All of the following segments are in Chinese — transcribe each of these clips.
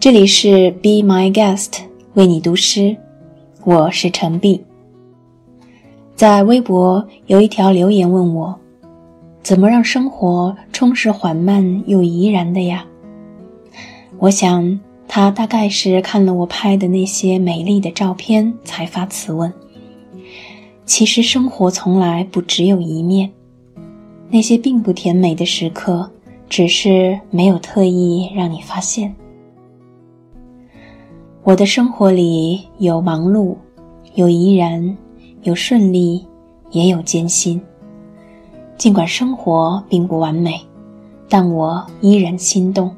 这里是 Be My Guest 为你读诗，我是陈碧。在微博有一条留言问我，怎么让生活充实缓慢又怡然的呀？我想他大概是看了我拍的那些美丽的照片才发此问。其实生活从来不只有一面，那些并不甜美的时刻，只是没有特意让你发现。我的生活里有忙碌，有怡然，有顺利，也有艰辛。尽管生活并不完美，但我依然心动。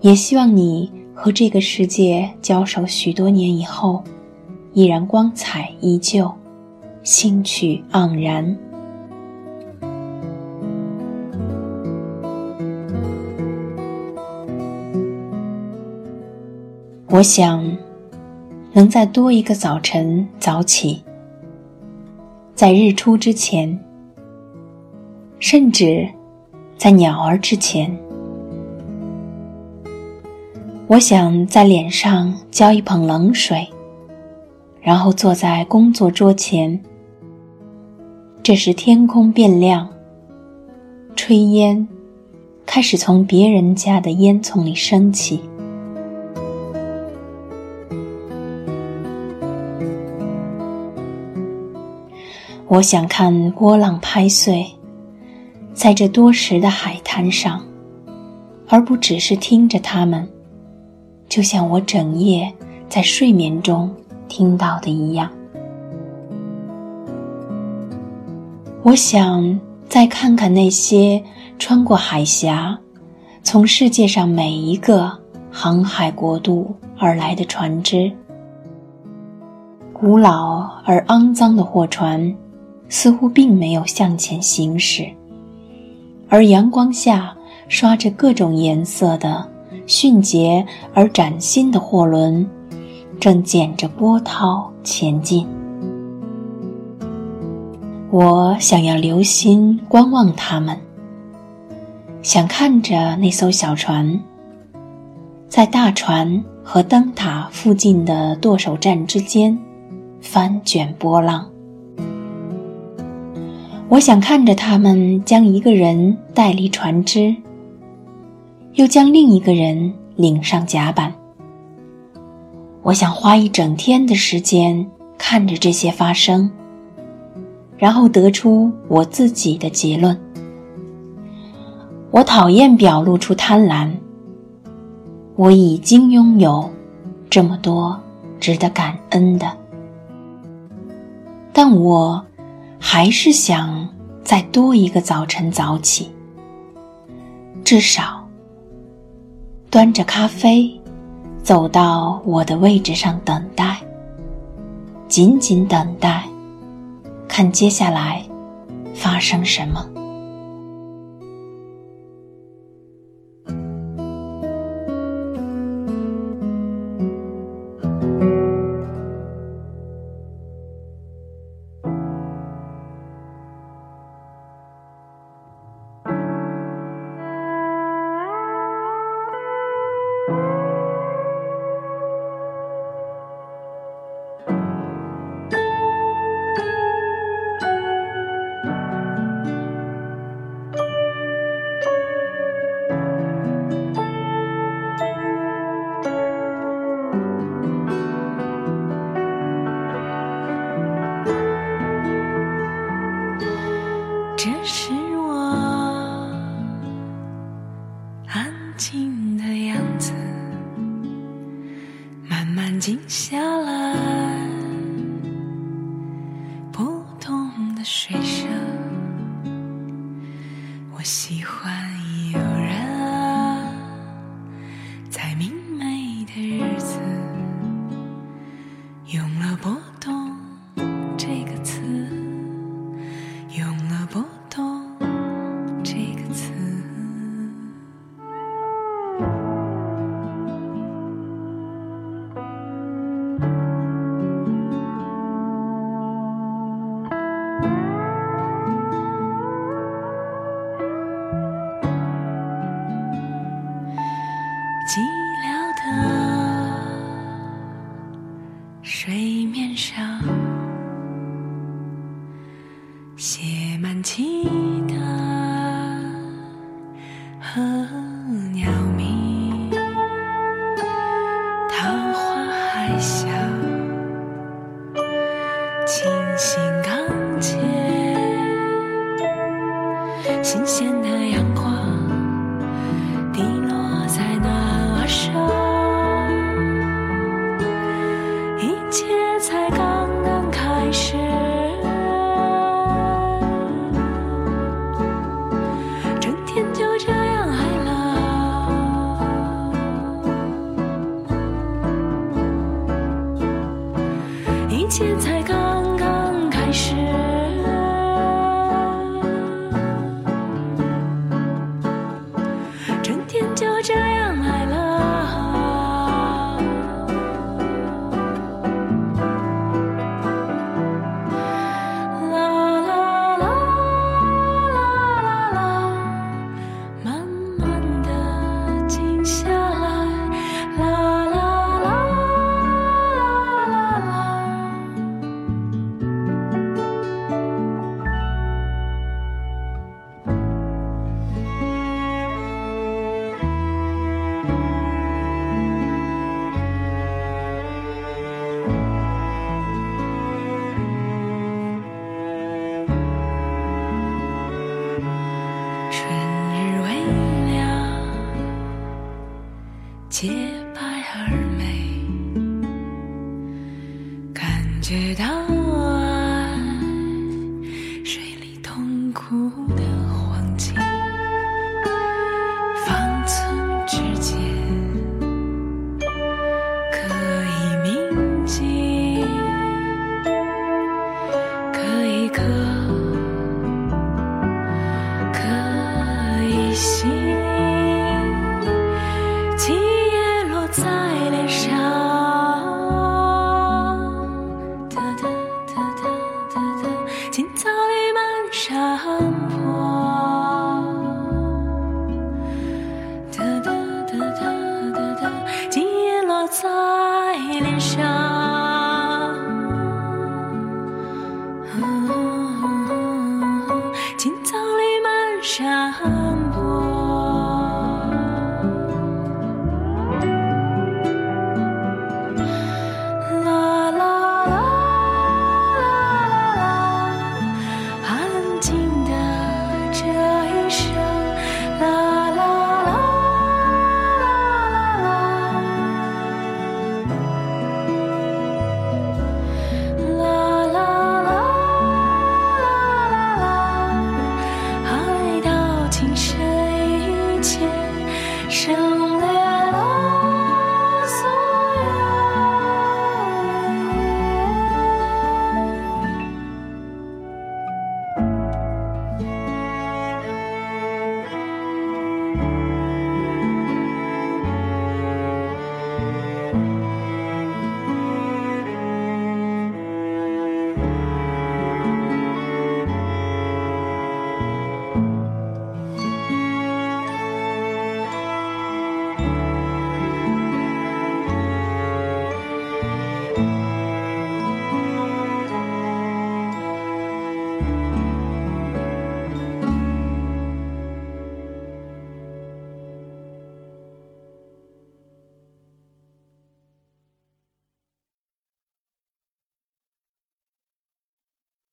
也希望你和这个世界交手许多年以后，依然光彩依旧，兴趣盎然。我想，能再多一个早晨早起，在日出之前，甚至在鸟儿之前。我想在脸上浇一盆冷水，然后坐在工作桌前。这时天空变亮，炊烟开始从别人家的烟囱里升起。我想看波浪拍碎，在这多时的海滩上，而不只是听着它们，就像我整夜在睡眠中听到的一样。我想再看看那些穿过海峡，从世界上每一个航海国度而来的船只，古老而肮脏的货船。似乎并没有向前行驶，而阳光下刷着各种颜色的迅捷而崭新的货轮，正剪着波涛前进。我想要留心观望他们，想看着那艘小船，在大船和灯塔附近的舵手站之间翻卷波浪。我想看着他们将一个人带离船只，又将另一个人领上甲板。我想花一整天的时间看着这些发生，然后得出我自己的结论。我讨厌表露出贪婪。我已经拥有这么多值得感恩的，但我。还是想再多一个早晨早起，至少端着咖啡走到我的位置上等待，仅仅等待，看接下来发生什么。睡 Tea 切才刚洁白而美感觉到生